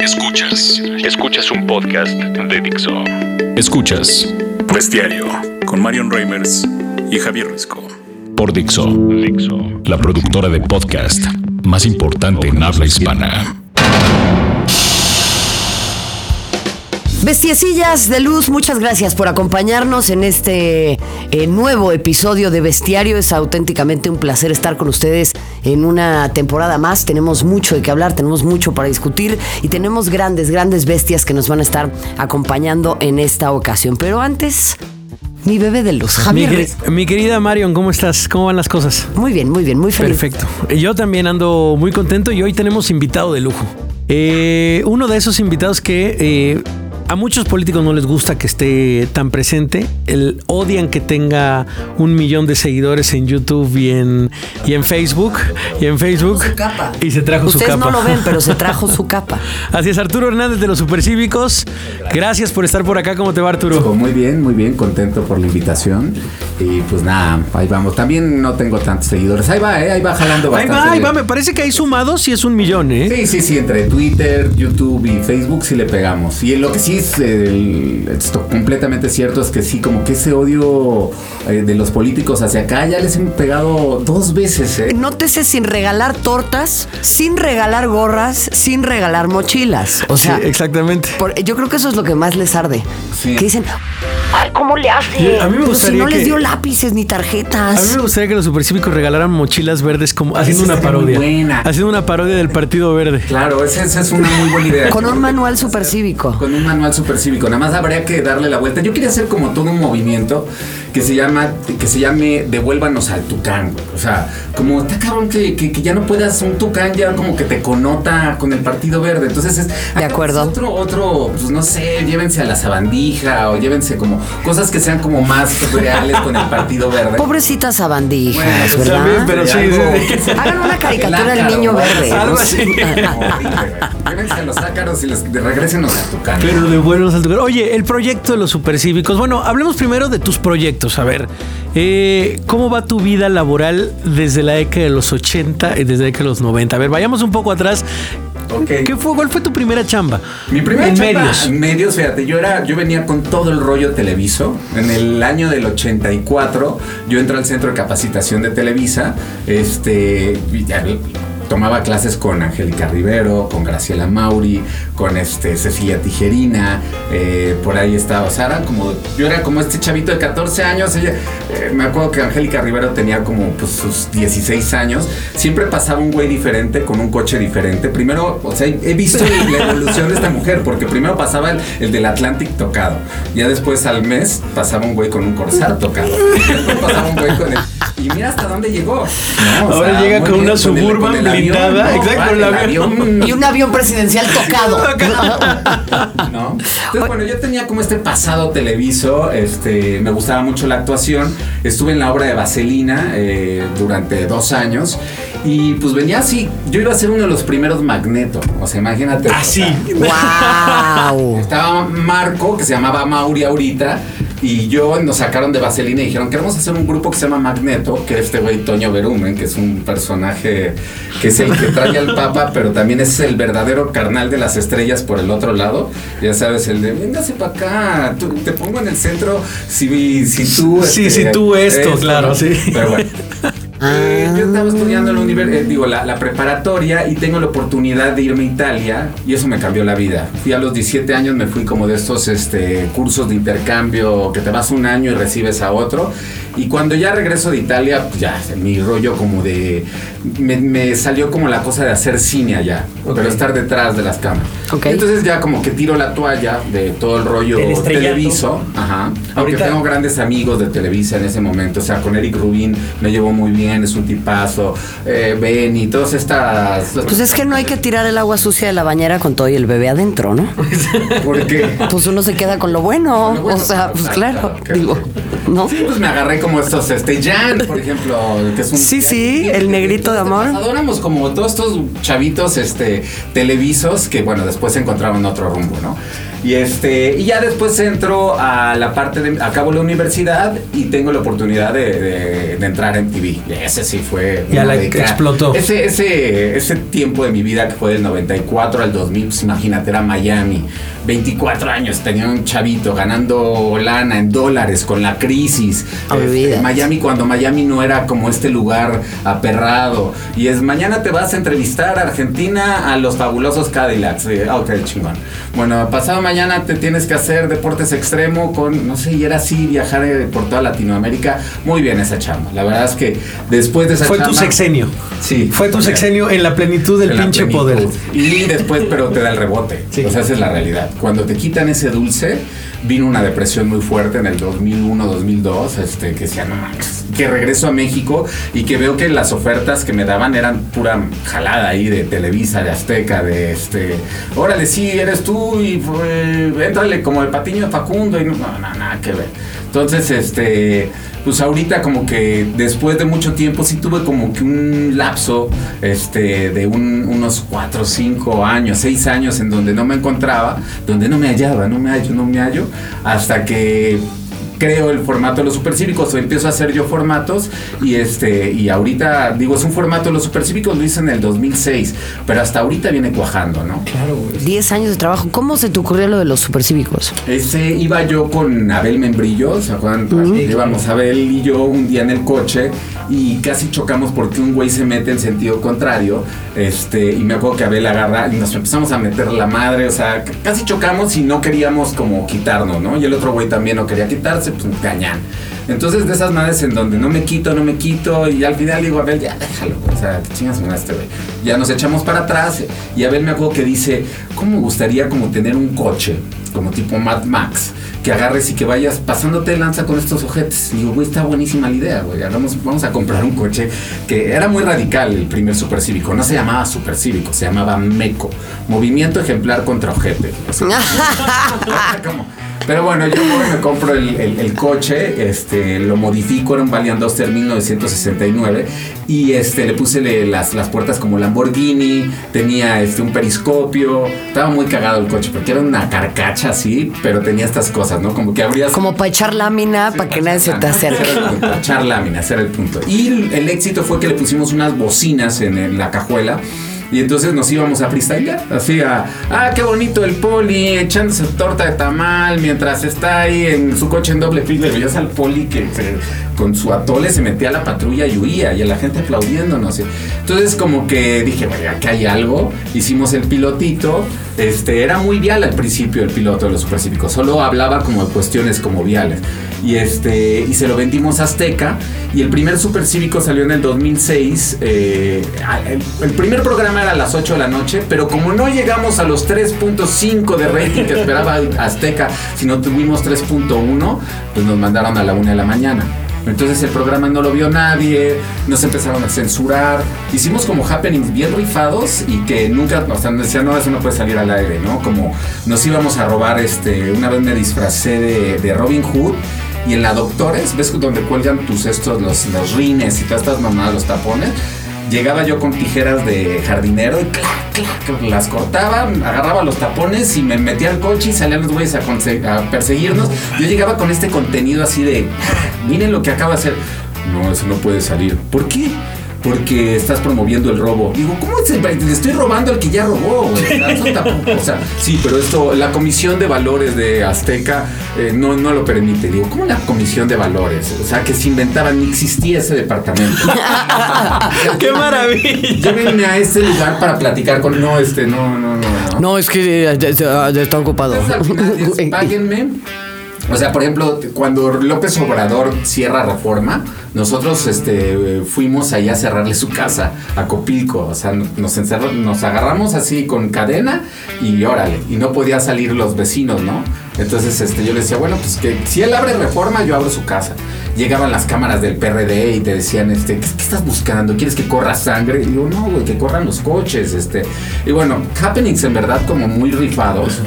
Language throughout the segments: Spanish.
Escuchas. Escuchas un podcast de Dixo. Escuchas Bestiario con Marion Reimers y Javier Risco. por Dixo, Dixo. la productora de podcast más importante en habla hispana. Bestiecillas de luz, muchas gracias por acompañarnos en este eh, nuevo episodio de Bestiario. Es auténticamente un placer estar con ustedes en una temporada más. Tenemos mucho de qué hablar, tenemos mucho para discutir y tenemos grandes, grandes bestias que nos van a estar acompañando en esta ocasión. Pero antes, mi bebé de luz, Mi, Javier. Riz. mi querida Marion, ¿cómo estás? ¿Cómo van las cosas? Muy bien, muy bien, muy feliz. Perfecto. Yo también ando muy contento y hoy tenemos invitado de lujo. Eh, uno de esos invitados que eh, a muchos políticos no les gusta que esté tan presente. El, odian que tenga un millón de seguidores en YouTube y en, y en Facebook. Y en Facebook. Su capa. Y se trajo Ustedes su capa. no lo ven, pero se trajo su capa. Así es, Arturo Hernández de los Supercívicos. Gracias por estar por acá. ¿Cómo te va, Arturo? Muy bien, muy bien, contento por la invitación. Y pues nada, ahí vamos. También no tengo tantos seguidores. Ahí va, ¿eh? ahí va jalando Ahí bastante. va, ahí va. Me parece que ahí sumados sí es un millón, ¿eh? Sí, sí, sí, entre Twitter, YouTube y Facebook sí le pegamos. Y lo que sí es el- esto completamente cierto es que sí, como que ese odio eh, de los políticos hacia acá ya les hemos pegado dos veces, ¿eh? Nótese sin regalar tortas, sin regalar gorras, sin regalar mochilas. O sea, Sí, exactamente. por- yo creo que eso es lo que más les arde. Sí. Que dicen, ay, ¿cómo le hace? A mí me Pues si gustaría no les dio lápices ni A mí tarjetas. me gustaría que los supercívicos regalaran mochilas verdes como haciendo una parodia. buena. Haciendo una parodia del Partido Verde. Claro, esa, esa es una muy buena idea. Con un manual supercívico. Con un manual supercívico. Nada más habría que darle la vuelta. Yo quería hacer como todo un movimiento que se llama, que se llame Devuélvanos al Tucán. güey. O sea, como está cabrón que, que- que ya no puedas un Tucán ya como que te connota con el Partido Verde. Entonces es. De acuerdo. es Otro, otro, pues no sé, llévense a la sabandija o llévense como cosas que sean como más reales con el Partido Verde. Pobrecitas sabandijas, Bueno, pues ¿verdad? también, pero sí, Algo sí, se- Hagan una caricatura del El niño verde. algo así. Llévense a los ácaros y regrésenos a Tucán. Pero de buenos al lugar. Oye, el proyecto de los supercívicos. Bueno, hablemos primero de tus proyectos. A ver, eh, ¿cómo va tu vida laboral desde la década de los 80 y desde la década de los 90? A ver, vayamos un poco atrás. ¿Qué fue, ¿Cuál fue tu primera chamba? Mi primera en chamba medios. En medios, fíjate, yo era, yo venía con todo el rollo televiso. En el año del 84, yo entré al centro de capacitación de Televisa. Este, y ya tomaba clases con Angélica Rivero, con Graciela Mauri, con este Cecilia Tijerina, eh, por ahí estaba, o sea, era como, yo era como este chavito de 14 años, ella, eh, me acuerdo que Angélica Rivero tenía como pues, sus 16 años, siempre pasaba un güey diferente con un coche diferente, primero, o sea, he visto la evolución de esta mujer, porque primero pasaba el, el del Atlantic tocado, ya después al mes pasaba un güey con un Corsair tocado, y después pasaba un güey con el... Y mira hasta dónde llegó. Ahora llega muy con una el- Suburban el avión, blindada, exacto, vale, el avión. Y un avión presidencial tocado. ¿no? Entonces, bueno, yo tenía como este pasado televiso, este, me gustaba mucho la actuación, estuve en la obra de Vaselina eh, durante dos años y pues venía así, yo iba a ser uno de los primeros Magneto, o sea, imagínate. Así. sea, ¡Wow! estaba Marco, que se llamaba Mauri ahorita, y yo nos sacaron de Vaselina y dijeron, queremos hacer un grupo que se llama Magneto, que es este güey Toño Berumen, que es un personaje que es el que trae al Papa, pero también es el verdadero carnal de las estrellas por el otro lado. Ya sabes, el de, véngase para acá, tú- te pongo en el centro si, si tú... Sí, si tú esto, claro, sí. Pero bueno. Eh, yo estaba estudiando la eh, digo, la, la preparatoria y tengo la oportunidad de irme a Italia y eso me cambió la vida. Fui a los 17 años, me fui como de estos este, cursos de intercambio que te vas un año y recibes a otro. Y cuando ya regreso de Italia, pues ya, mi rollo como de... Me, me salió como la cosa de hacer cine allá, pero estar detrás de las cámaras. Ok. Entonces ya como que tiro la toalla de todo el rollo televiso. Ajá. Aunque tengo grandes amigos de Televisa en ese momento. O sea, con Eric Rubin me llevo muy bien, es un tipazo. Eh, Benny, todas estas. Pues es que no hay que tirar el agua sucia de la bañera con todo y el bebé adentro, ¿no? Porque. Pues uno se queda con lo bueno. Con lo bueno, o sea, pues claro, claro, claro, digo. claro. ¿no? Sí, pues me agarré como estos, este, Jan, por ejemplo, que es un... Sí, sí, el negrito de amor. Adoramos como todos estos chavitos, este, televisos que, bueno, después se encontraban en otro rumbo, ¿no? Y este, y ya después entro a la parte de, acabo la universidad y tengo la oportunidad de, de- de entrar en TV. Ese sí fue... Ya la década. explotó. Ese, ese, ese tiempo de mi vida que fue del 94 al 2000, pues imagínate, era Miami. 24 años, tenía un chavito ganando lana en dólares con la crisis. Olvídate. Este, Miami cuando Miami no era como este lugar aperrado. Y es, mañana te vas a entrevistar a Argentina a los fabulosos Cadillacs. Eh, ah, ok, chingón. Bueno, pasado mañana te tienes que hacer deportes extremo con, no sé, y era así, viajar eh, por toda Latinoamérica. Muy bien esa chamba. La verdad es que después de esa Fue tu sexenio. Sí. Fue tu sexenio en la plenitud del pinche plenitud. poder. Y después, pero te da el rebote. Sí. O sea, esa es la realidad. Cuando te quitan ese dulce, vino una depresión muy fuerte en el 2001, 2002, este, que decía, no que regreso a México y que veo que las ofertas que me daban eran pura jalada ahí de Televisa, de Azteca, de este, órale, sí, eres tú y eh, éntrale como el patiño de Facundo y no, no, nada que ver. Entonces, este, pues ahorita como que después de mucho tiempo sí tuve como que un lapso este, de un- unos 4, 5 años, 6 años en donde no me encontraba, donde no me hallaba, no me hallo, no me hallo, hasta que creo el formato de los supercívicos o empiezo a hacer yo formatos y este y ahorita digo es un formato de los supercívicos lo hice en el 2006 pero hasta ahorita viene cuajando no claro 10 años de trabajo. ¿Cómo se te ocurrió lo de los supercívicos? ese iba yo con Abel Membrillo, ¿se acuerdan? Íbamos Abel y yo un día en el coche y casi chocamos porque un güey se mete en sentido contrario. Este, y me acuerdo que Abel agarra y nos empezamos a meter la madre, o sea, casi chocamos y no queríamos como quitarnos, ¿no? Y el otro güey también no quería quitarse, pues cañán. Entonces, de esas madres en donde no me quito, no me quito, y al final digo, Abel, ya déjalo, o sea, que chingas con este güey. Ya nos echamos para atrás, y Abel me acuerdo que dice, ¿cómo me gustaría como tener un coche, como tipo Mad Max, que agarres y que vayas pasándote lanza con estos ojetes? Y digo, güey, está buenísima la idea, güey, hagamos- vamos a comprar un coche que era muy radical el primer supercívico, no se llamaba supercívico, se llamaba MECO, Movimiento Ejemplar contra Ojete. O sea, ¿Cómo? Pero bueno, yo voy, me compro el, el- el coche, este, lo modifico, era un Valiant Duster 1969 y este, le puse le- las, las puertas como Lamborghini, tenía este, un periscopio, estaba muy cagado el coche porque era una carcacha así, pero tenía estas cosas, ¿no? Como que abrías... Como para echar lámina, para que nadie se te acerque. Punto, echar láminas, ese era el punto. Y el, el éxito fue que le pusimos unas bocinas en, el- la cajuela. Y entonces nos íbamos a freestylear, así a, ah, qué bonito el poli, echándose torta de tamal, mientras está ahí en su coche en doble fila, y veías al poli que con su atole se metía a la patrulla y huía, y a la gente aplaudiéndonos. Entonces como que dije, bueno, acá hay algo, hicimos el pilotito, este, era muy vial al principio el piloto de los supercívicos, solo hablaba como de cuestiones como viales. Y este, y se lo vendimos a Azteca, y el primer supercívico salió en el 2006, eh, el, el primer programa era a las 8 de la noche, pero como no llegamos a los 3.5 de rating que esperaba Azteca, sino tuvimos 3.1, pues nos mandaron a la 1 de la mañana. Entonces el programa no lo vio nadie, nos empezaron a censurar, hicimos como happenings bien rifados y que nunca, o sea, nos decían, no, eso no puede salir al aire, ¿no? Como nos íbamos a robar, este, una vez me disfracé de, de Robin Hood y en la Doctores, ¿ves donde cuelgan tus estos, los, los rines y todas estas mamadas, los tapones? Llegaba yo con tijeras de jardinero y clac, clac, las cortaba, agarraba los tapones y me metía al coche y salían los güeyes a, perseguirnos. Yo llegaba con este contenido así de, "Ah, miren lo que acabo de hacer. No, eso no puede salir. ¿Por qué? Porque estás promoviendo el robo. Digo, ¿cómo es el- le estoy robando al que ya robó? tampoco- o sea, sí, pero esto, la comisión de valores de Azteca eh, no, no lo permite. Digo, ¿cómo la comisión de valores? O sea, que se inventaban, ni existía ese departamento. ¡Qué maravilla! Llévenme a este lugar para platicar con. No, este, no, no, no. no. No, es que eh, eh, está ocupado. Entonces, final es, páguenme. O sea, por ejemplo, cuando López Obrador cierra reforma, nosotros este, fuimos allá a cerrarle su casa a Copilco. O sea, nos, encerró- nos agarramos así con cadena y órale. Y no podía salir los vecinos, ¿no? Entonces este, yo le decía, bueno, pues que si él abre reforma, yo abro su casa. Llegaban las cámaras del PRD y te decían, este, ¿qué, qué estás buscando? ¿Quieres que corra sangre? Y digo, no, güey, que corran los coches, este. Y bueno, happenings en verdad como muy rifados,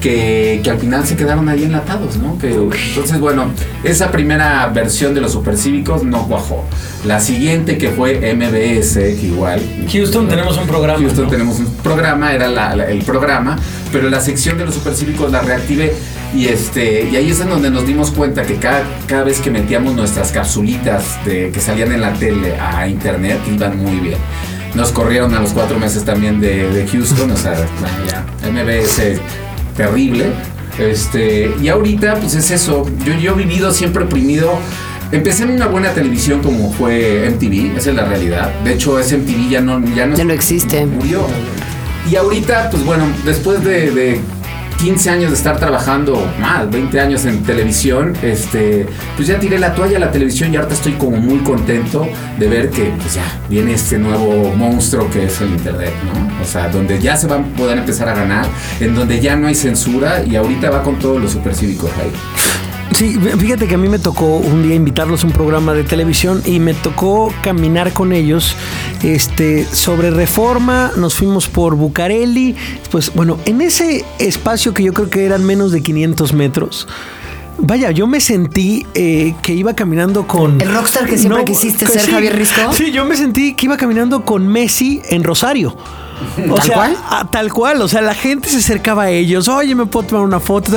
que, que al final se quedaron ahí enlatados, ¿no? Que, entonces, bueno, esa primera versión de los supercívicos no cuajó. La siguiente que fue MBS, igual. Houston tenemos un programa. Houston ¿no? tenemos un programa, era la- la- el programa, pero la sección de los supercívicos la reactivé y este y ahí es en donde nos dimos cuenta que cada, cada vez que metíamos nuestras capsulitas de, que salían en la tele a internet iban muy bien. Nos corrieron a los cuatro meses también de, de Houston, o sea, ya, MBS terrible. Este, y ahorita, pues es eso. Yo, yo he vivido siempre oprimido. Empecé en una buena televisión como fue MTV, esa es la realidad. De hecho, ese MTV ya no, ya no, Ya no existe. Murió. Y ahorita, pues bueno, después de, de 15 años de estar trabajando, más, 20 años en televisión, este, pues ya tiré la toalla a la televisión y ahorita estoy como muy contento de ver que pues ya viene este nuevo monstruo que es el Internet, ¿no? O sea, donde ya se van a poder empezar a ganar, en donde ya no hay censura y ahorita va con todos los supercívicos ahí. Sí, fíjate que a mí me tocó un día invitarlos a un programa de televisión y me tocó caminar con ellos este, sobre reforma, nos fuimos por Bucareli, pues bueno, en ese espacio que yo creo que eran menos de 500 metros. Vaya, yo me sentí eh, que iba caminando con... El rockstar que siempre quisiste ser, Javier Risco. Sí, yo me sentí que iba caminando con Messi en Rosario. O ¿Tal sea, cual? a- tal cual, o sea, la gente se acercaba a ellos, oye, me puedo tomar una foto.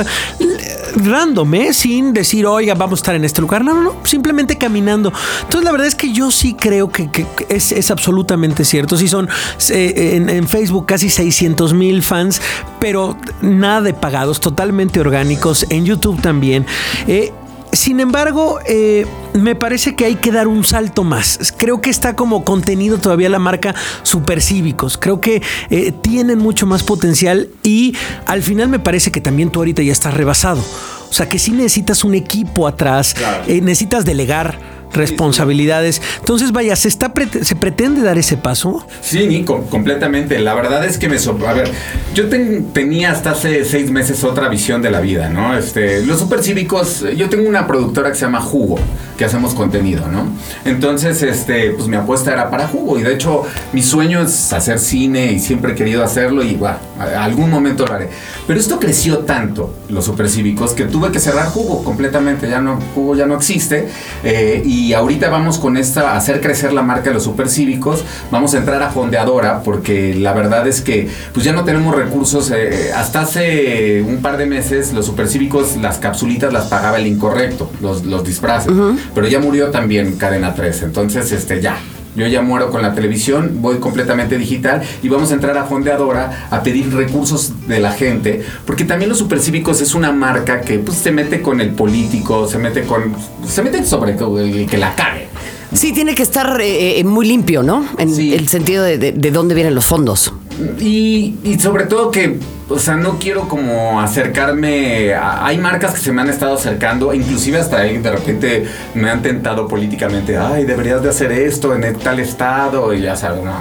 Random, ¿eh? Sin decir, oiga, vamos a estar en este lugar. No, no, no, simplemente caminando. Entonces, la verdad es que yo sí creo que, que- que es, es absolutamente cierto. Sí, son eh, en, en Facebook casi 600 mil fans, pero nada de pagados, totalmente orgánicos. En YouTube también. Eh, sin embargo, eh, me parece que hay que dar un salto más. Creo que está como contenido todavía la marca Supercívicos. Creo que eh, tienen mucho más potencial y al final me parece que también tú ahorita ya estás rebasado. O sea que sí necesitas un equipo atrás, eh, necesitas delegar responsabilidades. Entonces, vaya, ¿se, está prete- ¿se pretende dar ese paso? Sí, Nico, completamente. La verdad es que me... so- A ver, yo ten- tenía hasta hace seis meses otra visión de la vida, ¿no? Este, los supercívicos, yo tengo una productora que se llama Jugo, que hacemos contenido, ¿no? Entonces, este, pues mi apuesta era para Jugo. Y de hecho, mi sueño es hacer cine y siempre he querido hacerlo y, bueno, a- algún momento lo haré. Pero esto creció tanto, los supercívicos, que tuve que cerrar Jugo completamente. Ya no, Jugo ya no existe. Eh, y ahorita vamos con esta, a hacer crecer la marca de los supercívicos. Vamos a entrar a Fondeadora porque la verdad es que pues ya no tenemos recursos. eh, hasta hace un par de meses los supercívicos, las capsulitas las pagaba el incorrecto, los, los disfraces. Pero ya murió también Cadena 3. Entonces, este, ya. Yo ya muero con la televisión, voy completamente digital y vamos a entrar a Fondeadora a pedir recursos de la gente, porque también los supercívicos es una marca que pues se mete con el político, se mete con se mete sobre el que la cague. Sí, tiene que estar eh, eh, muy limpio, ¿no? En Sí. el sentido de, de- de dónde vienen los fondos. Y, y sobre todo que, o sea, no quiero como acercarme. a- hay marcas que se me han estado acercando, inclusive hasta ahí de repente me han tentado políticamente. Ay, deberías de hacer esto en tal estado, y ya sabes, no.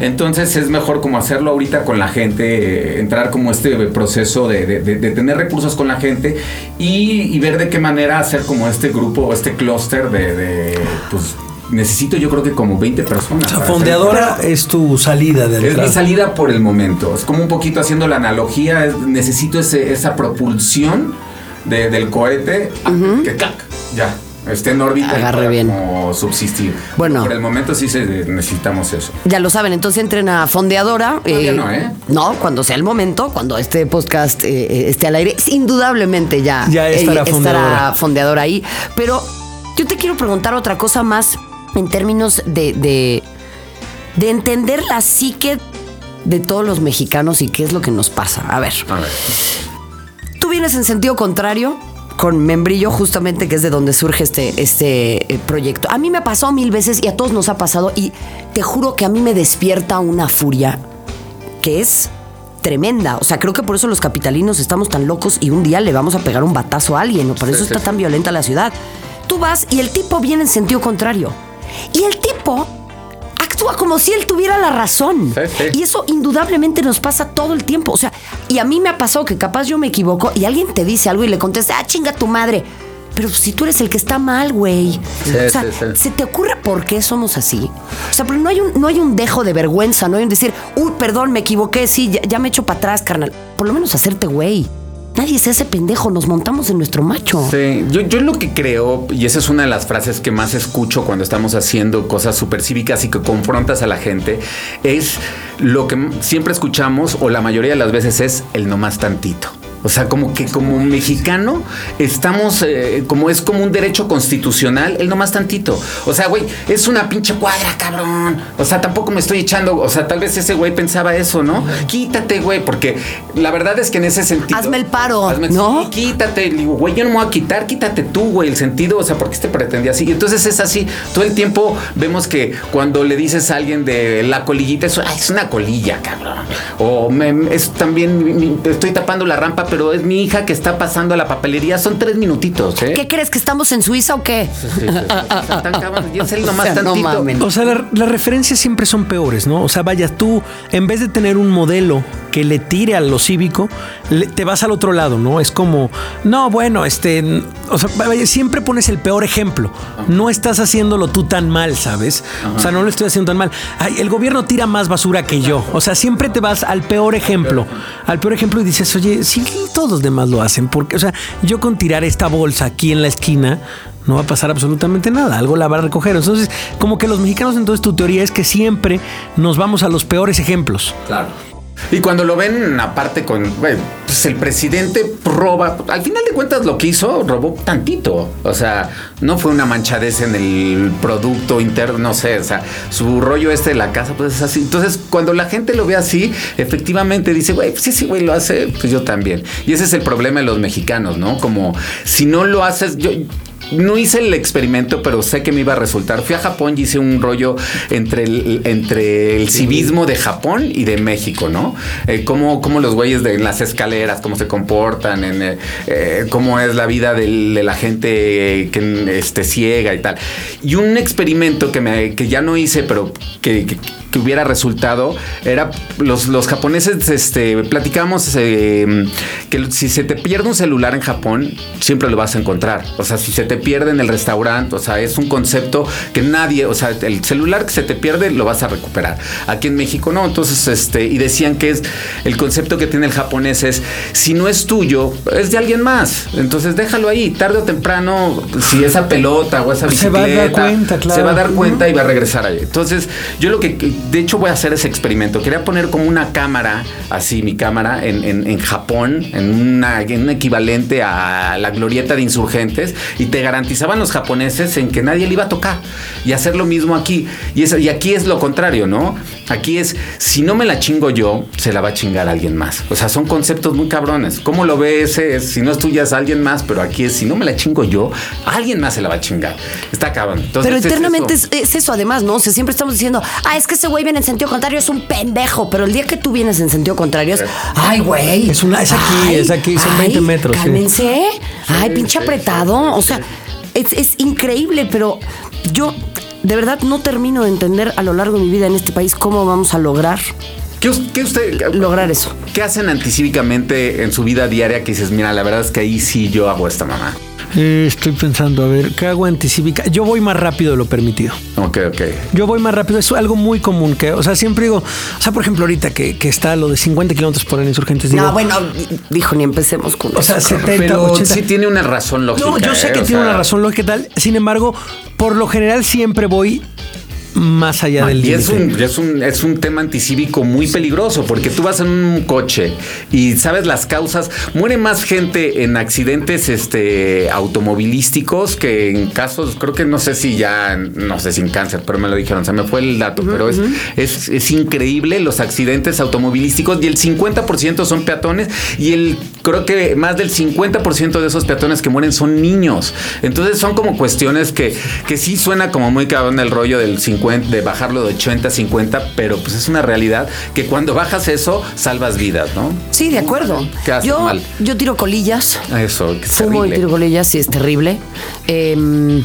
Entonces es mejor como hacerlo ahorita con la gente, eh, entrar como este proceso de, de- de- de tener recursos con la gente y, y ver de qué manera hacer como este grupo o este clúster de, de, pues. Necesito yo creo que como 20 personas. O sea, para hacer- fondeadora es tu salida de es mi salida por el momento. Es como un poquito haciendo la analogía. es- necesito ese, esa propulsión de- del cohete que ¡clac! ya esté en órbita y Agarre pueda bien. como subsistir. Bueno. por el momento sí se, necesitamos eso. Ya lo saben, entonces entren a Fondeadora. Todavía no, ¿eh? No, cuando sea el momento, cuando este podcast eh, eh, esté al aire, indudablemente ya, Ya estará eh, Fondeadora. Fondeadora ahí. Pero yo te quiero preguntar otra cosa más en términos de, de, de entender la psique de todos los mexicanos y qué es lo que nos pasa. A ver, A ver. tú vienes en sentido contrario con Membrillo, justamente que es de donde surge este, este eh, proyecto. A mí me ha pasado mil veces y a todos nos ha pasado y te juro que a mí me despierta una furia que es tremenda. O sea, creo que por eso los capitalinos estamos tan locos y un día le vamos a pegar un batazo a alguien. ¿no? Por eso sí, está sí. tan violenta la ciudad. Tú vas y el tipo viene en sentido contrario. Y el tipo actúa como si él tuviera la razón. Sí, sí. Y eso indudablemente nos pasa todo el tiempo. O sea, y a mí me ha pasado que capaz yo me equivoco y alguien te dice algo y le contesta, ah, chinga tu madre. pero si tú eres el que está mal, güey. Sí, o sea. ¿se te ocurre por qué somos así? O sea, pero no hay un, no hay un dejo de vergüenza, no hay un decir, uy, perdón, me equivoqué, sí, ya, ya me echo para atrás, carnal. Por lo menos hacerte güey. Nadie se hace pendejo, nos montamos en nuestro macho. Sí, yo, yo lo que creo, y esa es una de las frases que más escucho cuando estamos haciendo cosas súper cívicas y que confrontas a la gente, es lo que siempre escuchamos, o la mayoría de las veces es el no más tantito. O sea, como que como mexicano estamos, eh, como es como un derecho constitucional, el no más tantito. O sea, güey, es una pinche cuadra, cabrón. O sea, tampoco me estoy echando, o sea, tal vez ese güey pensaba eso, ¿no? Quítate, güey, porque la verdad es que en ese sentido... Hazme el paro, Hazme- ¿no? sí, quítate. Le digo, güey, yo no me voy a quitar, quítate tú, güey, el sentido, o sea, ¿por qué te pretendía así? Y entonces es así, todo el tiempo vemos que cuando le dices a alguien de la colillita, eso, "Ay, es una colilla, cabrón. O me- es también, mi- estoy tapando la rampa, pero es mi hija que está pasando a la papelería, son tres minutitos, ¿eh? ¿Qué crees que estamos en Suiza o qué? Sí, sí, sí. Están cabrón, y es el nomás O sea, no tantito. mamen. O sea, la- las referencias siempre son peores, ¿no? O sea, vaya, tú, en vez de tener un modelo que le tire a lo cívico, le- te vas al otro lado, ¿no? Es como, no, bueno, este, o sea, vaya, siempre pones el peor ejemplo. No estás haciéndolo tú tan mal, ¿sabes? O sea, no lo estoy haciendo tan mal. Ay, el gobierno tira más basura que yo. O sea, siempre te vas al peor ejemplo, al peor ejemplo y dices, oye, sí, todos los demás lo hacen. Porque, o sea, yo con tirar esta bolsa aquí en la esquina, no va a pasar absolutamente nada, algo la va a recoger. Entonces, como que los mexicanos, entonces tu teoría es que siempre nos vamos a los peores ejemplos. Claro. Y cuando lo ven aparte con, pues el presidente roba, al final de cuentas lo que hizo, robó tantito. O sea, no fue una manchadez en el producto interno, no sé, o sea, su rollo este de la casa, pues es así. Entonces, cuando la gente lo ve así, efectivamente dice, güey, pues sí, sí, güey, lo hace, pues yo también. Y ese es el problema de los mexicanos, ¿no? Como si no lo haces, yo... No hice el experimento, pero sé que me iba a resultar. Fui a Japón y hice un rollo entre el, entre el civismo de Japón y de México, ¿no? Eh, cómo, los güeyes de en las escaleras, cómo se comportan, en, eh, eh, cómo es la vida de la gente que este, ciega y tal. Y un experimento que, me, que ya no hice, pero que- que hubiera resultado era los, los japoneses este platicamos eh, que si se te pierde un celular en Japón siempre lo vas a encontrar. O sea si se te pierde en el restaurante o sea es un concepto que nadie o sea el celular que se te pierde lo vas a recuperar. Aquí en México no. Entonces este y decían que es el concepto que tiene el japonés es si no es tuyo es de alguien más. Entonces déjalo ahí. Tarde o temprano si esa pelota o esa Se va a bicicleta dar cuenta, claro. se va a dar cuenta y va a regresar ahí. Entonces, yo lo que, de hecho, voy a hacer ese experimento. Quería poner como una cámara, así mi cámara, en, en- en Japón, en, una, en un equivalente a la glorieta de insurgentes, y te garantizaban los japoneses en que nadie le iba a tocar. Y hacer lo mismo aquí. Y, es- y aquí es lo contrario, ¿no? Aquí es, si no me la chingo yo, se la va a chingar alguien más. O sea, son conceptos muy cabrones. ¿Cómo lo ve ese? Es, si no es tuya, es alguien más, pero aquí es, si no me la chingo yo, alguien más se la va a chingar. Está cabrón. Entonces, Pero eternamente es, es eso además, ¿no? O sea, siempre estamos diciendo, ah, es que ese güey viene en sentido contrario, es un pendejo. Pero el día que tú vienes en sentido contrario es, ay, güey. Es una- es aquí, ay, es aquí, son 20 metros, sí. Cálmense. Ay, pinche apretado. O sea, es, es increíble, pero yo de verdad no termino de entender a lo largo de mi vida en este país cómo vamos a lograr ¿Qué, us- qué usted, lograr eso. ¿Qué hacen anticívicamente en su vida diaria que dices, mira, la verdad es que ahí sí yo hago esta mamá? Eh, estoy pensando, a ver, ¿qué hago anticívica? Yo voy más rápido de lo permitido. Ok, ok. Yo voy más rápido, es algo muy común que, o sea, siempre digo, o sea, por ejemplo, ahorita que, que está lo de 50 kilómetros por hora en insurgentes, digo, no, bueno, dijo, ni empecemos con o sea, eso. 70, Pero 80. sí tiene una razón lógica. No, yo sé ¿eh? que O tiene sea, una razón lógica y tal. Sin embargo, por lo general siempre voy más allá del Y es límite. un, es, un, es un tema anticívico muy peligroso porque tú vas en un coche y sabes las causas. Muere más gente en accidentes este, automovilísticos que en casos, creo que no sé si ya, no sé si en cáncer, pero me lo dijeron, se me fue el dato, pero es, es, es increíble los accidentes automovilísticos y el 50% son peatones y el creo que más del 50% de esos peatones que mueren son niños. Entonces son como cuestiones que, que sí suena como muy cabrón el rollo del 50, de bajarlo de 80 a 50, pero pues es una realidad que cuando bajas eso salvas vidas, ¿no? Sí, de acuerdo. ¿Qué haces Yo, mal? yo tiro colillas. Eso, que es Fumo y terrible. tiro colillas, sí, es terrible. Se-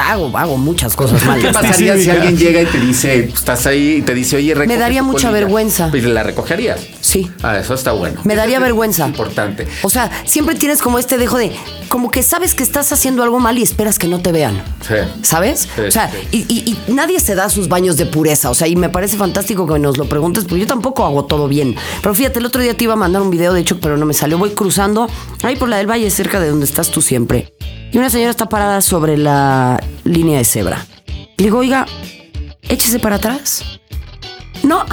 hago, hago muchas cosas mal. ¿Qué pasaría Sí, si alguien llega y te dice, pues, estás ahí y te dice, oye, recoge daría mucha colilla"? vergüenza. Y la recogerías. Sí. Ah, eso está bueno. Me daría vergüenza. Importante. O sea, siempre tienes como este dejo de, como que sabes que estás haciendo algo mal y esperas que no te vean. Sí. ¿Sabes? Sí, o sea, sí. y, y- y nadie se da sus baños de pureza. O sea, y me parece fantástico que nos lo preguntes, porque yo tampoco hago todo bien. Pero fíjate, el otro día te iba a mandar un video, de hecho, pero no me salió. Voy cruzando ahí por la del Valle, cerca de donde estás tú siempre. Y una señora está parada sobre la línea de cebra. Le digo, oiga, échese para atrás. No.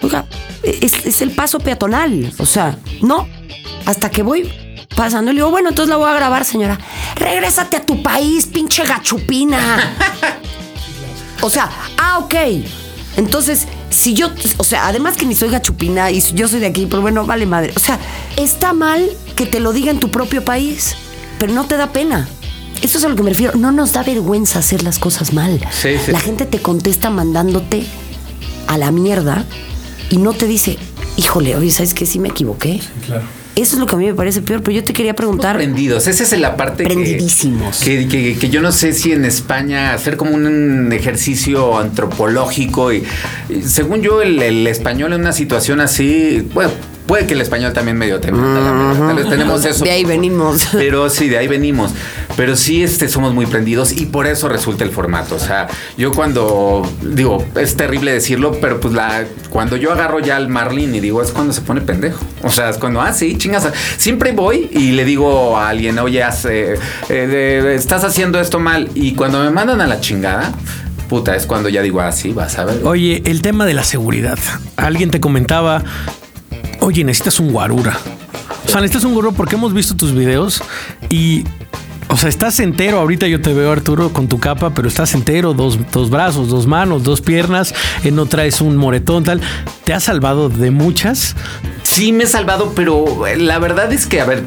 Oiga, es, es el paso peatonal. O sea, no. Hasta que voy pasando, le digo, bueno, entonces la voy a grabar, señora. Regrésate a tu país, pinche gachupina. o sea, ah, ok. Entonces, si yo, o sea, además que ni soy gachupina y yo soy de aquí, pero bueno, vale madre. O sea, está mal que te lo diga en tu propio país, pero no te da pena. Eso es a lo que me refiero. No nos da vergüenza hacer las cosas mal. Sí, sí. La gente te contesta mandándote a la mierda y no te dice, híjole, oye, ¿sabes qué? Sí me equivoqué. Claro. Eso es lo que a mí me parece peor, pero yo te quería preguntar. Prendidos, esa es la parte que- Prendidísimos. Que, que- que yo no sé si en España hacer como un ejercicio antropológico y, y según yo el, el español en una situación así, bueno, puede que el español también medio te la verdad, tal vez tenemos eso. De ahí venimos. Pero sí, de ahí venimos. Pero sí este, somos muy prendidos y por eso resulta el formato. O sea, yo cuando, digo, es terrible decirlo, pero pues la, cuando yo agarro ya al Marlin y digo, es cuando se pone pendejo. O sea, es cuando, ah, sí, chingas. Siempre voy y le digo a alguien, oye, eh, eh, estás haciendo esto mal. Y cuando me mandan a la chingada, puta, es cuando ya digo, ah, sí, vas a ver. Oye, el tema de la seguridad. Alguien te comentaba, oye, necesitas un guarura. O sea, necesitas un guarura porque hemos visto tus videos y, o sea, estás entero. Ahorita yo te veo, Arturo, con tu capa, pero estás entero, dos, dos brazos, dos manos, dos piernas, eh, no traes un moretón, tal. ¿Te has salvado de muchas? Sí, me he salvado, pero eh, la verdad es que, a ver,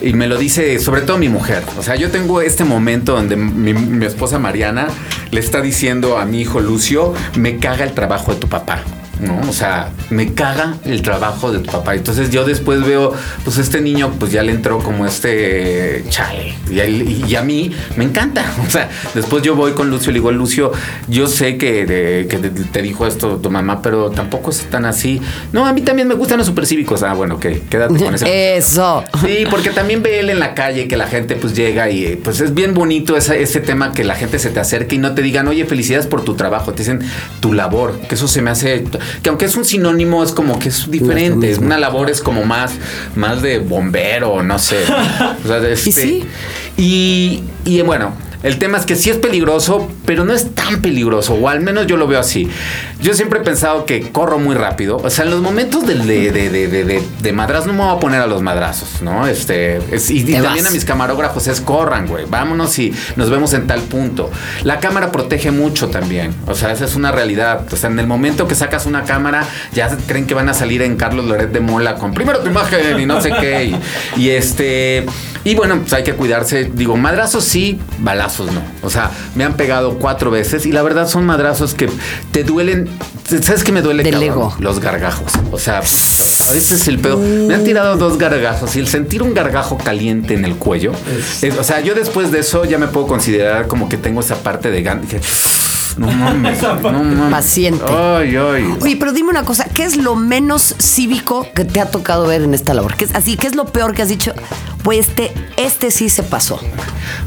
y me lo dice sobre todo mi mujer. O sea, yo tengo este momento donde mi, mi esposa Mariana le está diciendo a mi hijo Lucio, me caga el trabajo de tu papá. ¿No? O sea, me caga el trabajo de tu papá. Entonces yo después veo, pues este niño, pues ya le entró como este chale. Y a, él- y a mí me encanta. O sea, después yo voy con Lucio y le digo, Lucio, yo sé que, de- que te, te dijo esto tu mamá, pero tampoco es tan así. No, a mí también me gustan los supercívicos. Ah, bueno, ok, quédate con ese. Eso. Sí, porque también ve él en la calle que la gente pues llega y pues es bien bonito ese tema que la gente se te acerque y no te digan, oye, felicidades por tu trabajo, te dicen tu labor, que eso se me hace, que aunque es un sinónimo, es como que es diferente, una labor es como más, más de bombero, no sé. O sea, de este- sí? y, y bueno, el tema es que sí es peligroso, pero no es tan peligroso, o al menos yo lo veo así. Yo siempre he pensado que corro muy rápido. O sea, en los momentos de, de, de, de, de- de madrazos no me voy a poner a los madrazos, ¿no? Este, es- y, y también a mis camarógrafos es corran, güey. Vámonos y nos vemos en tal punto. La cámara protege mucho también. O sea, esa es una realidad. O sea, en el momento que sacas una cámara, ya creen que van a salir en Carlos Loret de Mola con primero tu imagen y no sé qué. Y, y este. Y bueno, pues hay que cuidarse. Digo, madrazos sí, balazos no. O sea, me han pegado cuatro veces y la verdad son madrazos que te duelen. ¿Sabes qué me duele? Del ego. Los gargajos. O sea, ese es el pedo. Me han tirado dos gargajos y el sentir un gargajo caliente en el cuello. es- o sea, yo después de eso ya me puedo considerar como que tengo esa parte de gan- que, No mames. No mames. Paciente. Ay, ay. Oye, pero dime una cosa, ¿qué es lo menos cívico que te ha tocado ver en esta labor? ¿Qué es así? ¿Qué es lo peor que has dicho? Pues este, este sí se pasó.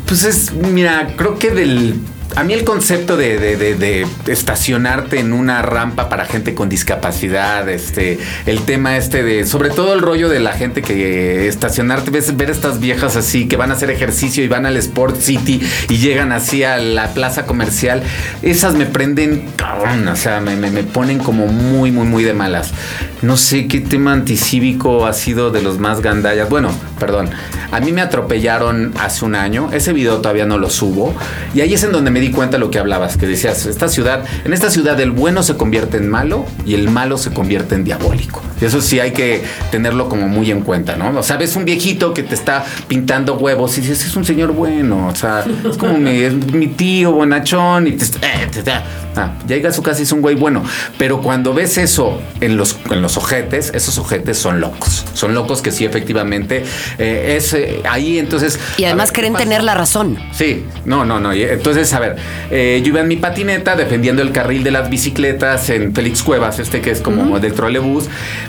Pues es, mira, creo que del. A mí el concepto de, de- estacionarte en una rampa para gente con discapacidad, este, el tema este de, sobre todo el rollo de la gente que estacionarte, ves, ver estas viejas así que van a hacer ejercicio y van al Sport City y llegan así a la plaza comercial, esas me prenden, cabrón, o sea, me, me- me ponen como muy, muy, muy de malas. No sé qué tema anticívico ha sido de los más gandallas. Bueno, perdón, a mí me atropellaron hace un año, ese video todavía no lo subo, y ahí es en donde me di cuenta de lo que hablabas, que decías, esta ciudad, en esta ciudad el bueno se convierte en malo y el malo se convierte en diabólico. Eso sí hay que tenerlo como muy en cuenta, ¿no? O sea, ves un viejito que te está pintando huevos y dices, es un señor bueno, o sea, es como mi, tío bonachón y te, eh, ah, llega a su casa y es un güey bueno. Pero cuando ves eso en los, en los ojetes, esos ojetes son locos. Son locos que sí, efectivamente, eh, es eh, ahí entonces... Y además ver, ¿qué creen pasa? tener la razón. Sí, no, no, no. y Entonces, a ver, eh, yo iba en mi patineta defendiendo el carril de las bicicletas en Félix Cuevas, este que es como del trolebús.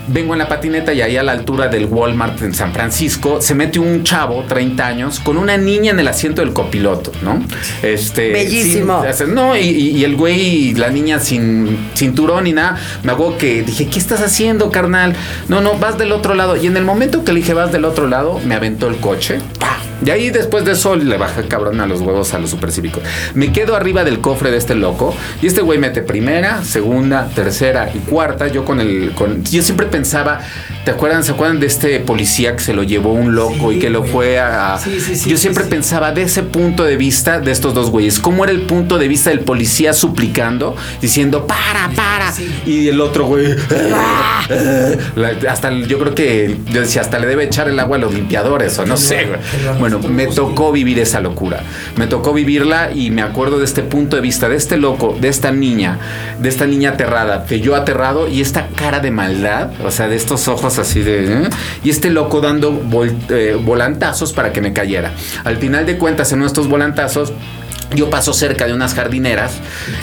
Vengo en la patineta y ahí a la altura del Walmart en San Francisco se mete un chavo, 30 años, con una niña en el asiento del copiloto, ¿no? Este, Bellísimo. sin- no, y, y- y el güey, la niña sin cinturón ni nada, me hago que dije, ¿qué estás haciendo, carnal? No, no, vas del otro lado. Y en el momento que le dije, vas del otro lado, me aventó el coche. ¡Pah! Y ahí después de eso le bajé cabrón a los huevos a los supercívicos. Me quedo arriba del cofre de este loco y este güey mete primera, segunda, tercera y cuarta. Yo con el. Con, yo siempre pensaba, ¿te acuerdan? ¿Se acuerdan de este policía que se lo llevó un loco y que lo fue a. a- Sí, sí, sí, yo siempre pensaba de ese punto de vista de estos dos güeyes. ¿Cómo era el punto de vista del policía suplicando, diciendo, para, para? Y el otro güey. La- hasta el- yo creo que yo decía, hasta le debe echar el agua a los limpiadores o no sé. güey. Bueno, me tocó vivir esa locura. Me tocó vivirla y me acuerdo de este punto de vista, de este loco, de esta niña, de esta niña aterrada, que yo aterrado y esta cara de maldad, o sea, de estos ojos así de... ¿eh? Y este loco dando eh, volantazos para que me cayera. Al final de cuentas, en nuestros volantazos... Yo paso cerca de unas jardineras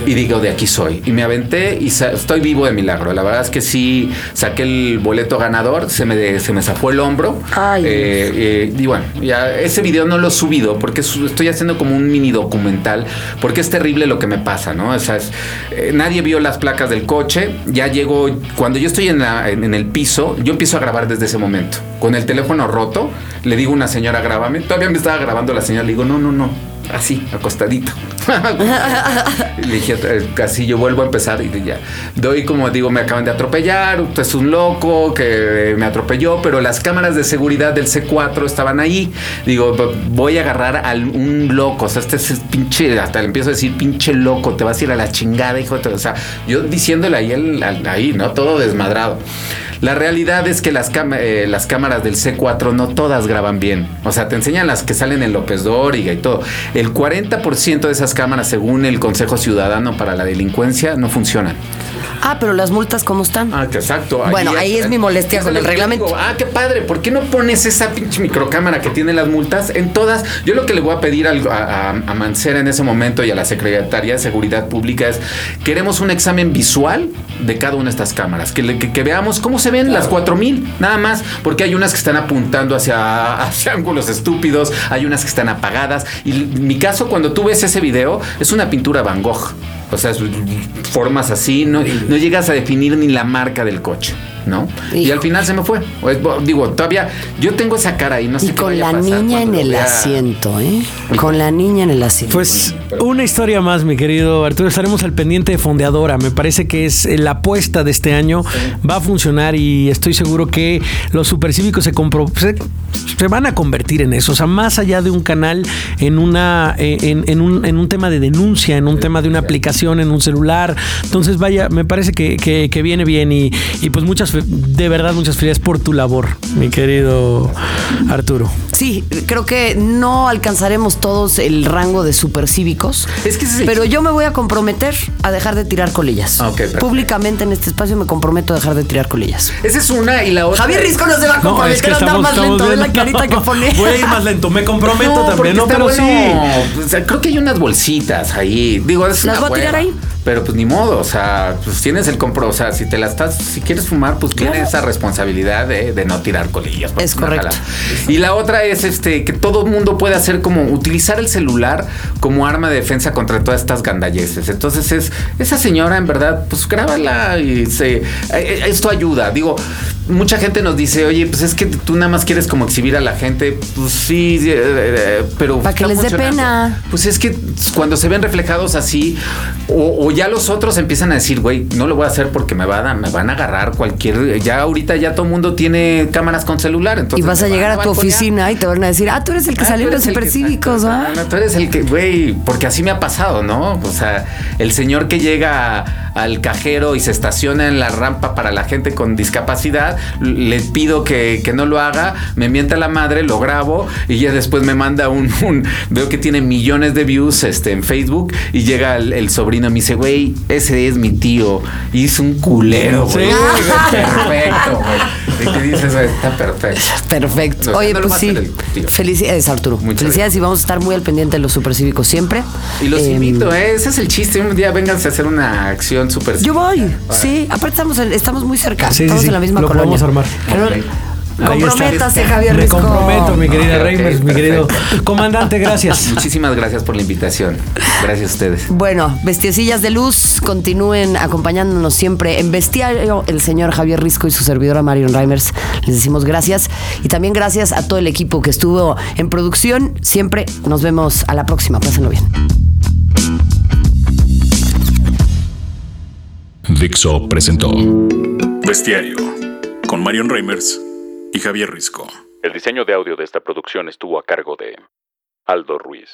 y digo, de aquí soy. Y me aventé y estoy vivo de milagro. La verdad es que sí saqué el boleto ganador, se me, se me zafó el hombro. Ay. Eh, eh, y bueno, ya ese video no lo he subido porque estoy haciendo como un mini documental porque es terrible lo que me pasa, ¿no? O sea, es- eh, nadie vio las placas del coche. Ya llego, cuando yo estoy en, la- en- en el piso, yo empiezo a grabar desde ese momento. Con el teléfono roto, le digo a una señora, grábame. Todavía me estaba grabando la señora, le digo, no, no, no. Así, acostadito. Le dije, eh, casi yo vuelvo a empezar y ya. Doy como digo, me acaban de atropellar, usted es un loco que me atropelló, pero las cámaras de seguridad del C4 estaban ahí. Digo, "V- voy a agarrar a un loco, o sea, este es pinche, hasta le empiezo a decir, pinche loco, te vas a ir a la chingada, hijo de tu-". O sea, yo diciéndole ahí, el- ahí, ¿no? Todo desmadrado. La realidad es que las, eh, las cámaras del C4 no todas graban bien. O sea, te enseñan las que salen en López Dóriga y todo. El 40% de esas cámaras, según el Consejo Ciudadano para la Delincuencia, no funcionan. Ah, pero las multas, ¿cómo están? Ah, que exacto. Bueno, ahí es mi molestia con el reglamento. digo, ah, qué padre. ¿Por qué no pones esa pinche microcámara que tiene las multas en todas? Yo lo que le voy a pedir a, a- a Mancera en ese momento y a la Secretaría de Seguridad Pública es queremos un examen visual de cada una de estas cámaras. Que, le- que- que veamos cómo se ven las 4000, nada más. Porque hay unas que están apuntando hacia, hacia ángulos estúpidos, hay unas que están apagadas. Y en mi caso, cuando tú ves ese video, es una pintura Van Gogh. O sea, formas así, no, no llegas a definir ni la marca del coche, ¿no? Y al final se me fue. Digo, todavía, yo tengo esa cara ahí, no sé Y qué con vaya la pasar niña en el vea. asiento, ¿eh? Con la niña en el asiento. Pues una historia más, mi querido Arturo. Estaremos al pendiente de Fondeadora. Me parece que es eh, la apuesta de este año. Va a funcionar y estoy seguro que los supercívicos se, compro- se, se van a convertir en eso. O sea, más allá de un canal, en, una, eh, en, en un, en un tema de denuncia, en un tema de una aplicación, en un celular. Entonces, vaya, me parece que, que- que viene bien y, y pues muchas, de verdad, muchas felicidades por tu labor, mi querido Arturo. Sí, creo que no alcanzaremos todos el rango de supercívicos. Es que ese- Pero yo me voy a comprometer a dejar de tirar colillas. Ah. Públicamente en este espacio me comprometo a dejar de tirar colillas. Esa es una y la otra. Javier Risco no se va a No, comprometer es que a andar más lento. Ve la carita que pone. Voy a ir más lento, me comprometo también, ¿no? Pero bueno. sí. O sea, creo que hay unas bolsitas ahí. Digo, es ¿Las voy a tirar ahí? Pero pues ni modo, o sea, pues tienes el compro, o sea, si te la estás, si quieres fumar, pues tienes esa responsabilidad de, de no tirar colillas. Es correcto. Y la otra es este que todo el mundo puede hacer como utilizar el celular como arma de defensa contra todas estas gandalleces. Entonces es esa señora en verdad, pues grábala y se eh, eh, esto ayuda. Digo, mucha gente nos dice, "Oye, pues es que tú nada más quieres como exhibir a la gente." Pues sí, eh, eh, pero Pa' que les dé pena. Pues es que cuando se ven reflejados así, o, o ya los otros empiezan a decir, güey, no lo voy a hacer porque me, van a, me van a agarrar cualquier. Ya ahorita ya todo el mundo tiene cámaras con celular. Y Entonces vas a llegar a tu oficina y te van a decir, ah, tú eres el que Ah, salió en los supercívicos, ah, ¿ah? no, tú eres el que, güey, porque así me ha pasado, ¿no? O sea, el señor que llega a, al cajero y se estaciona en la rampa para la gente con discapacidad, le pido que, que no lo haga, me mienta la madre, lo grabo y ya después me manda un, un- veo que tiene millones de views este, en Facebook y llega el, el sobrino y me dice, güey, ese es mi tío, y es un culero, güey. Sí. Perfecto, güey. Y te dices, está perfecto. Perfecto. No, Oye, no pues sí. Felicidades, Arturo. Muchas Felicidades y vamos a estar muy al pendiente de los supercívicos siempre. Y los Em, invito, ¿eh? ese es el chiste. Un día vénganse a hacer una acción súper. Yo voy, sí. Aparte estamos, en- estamos muy cerca. Sí, sí, estamos sí. en la misma Lo colonia. podemos armar. Pero comprométase, Javier Me Risco. comprometo, mi querida Reimers, mi querido comandante, gracias. Muchísimas gracias por la invitación. Gracias a ustedes. Bueno, bestiecillas de luz, continúen acompañándonos siempre en Bestiario, el señor Javier Risco y su servidora Marion Reimers. Les decimos gracias y también gracias a todo el equipo que estuvo en producción. Siempre nos vemos a la próxima. Pásenlo bien. Dixo presentó Bestiario, con Marion Reimers y Javier Risco. El diseño de audio de esta producción estuvo a cargo de Aldo Ruiz.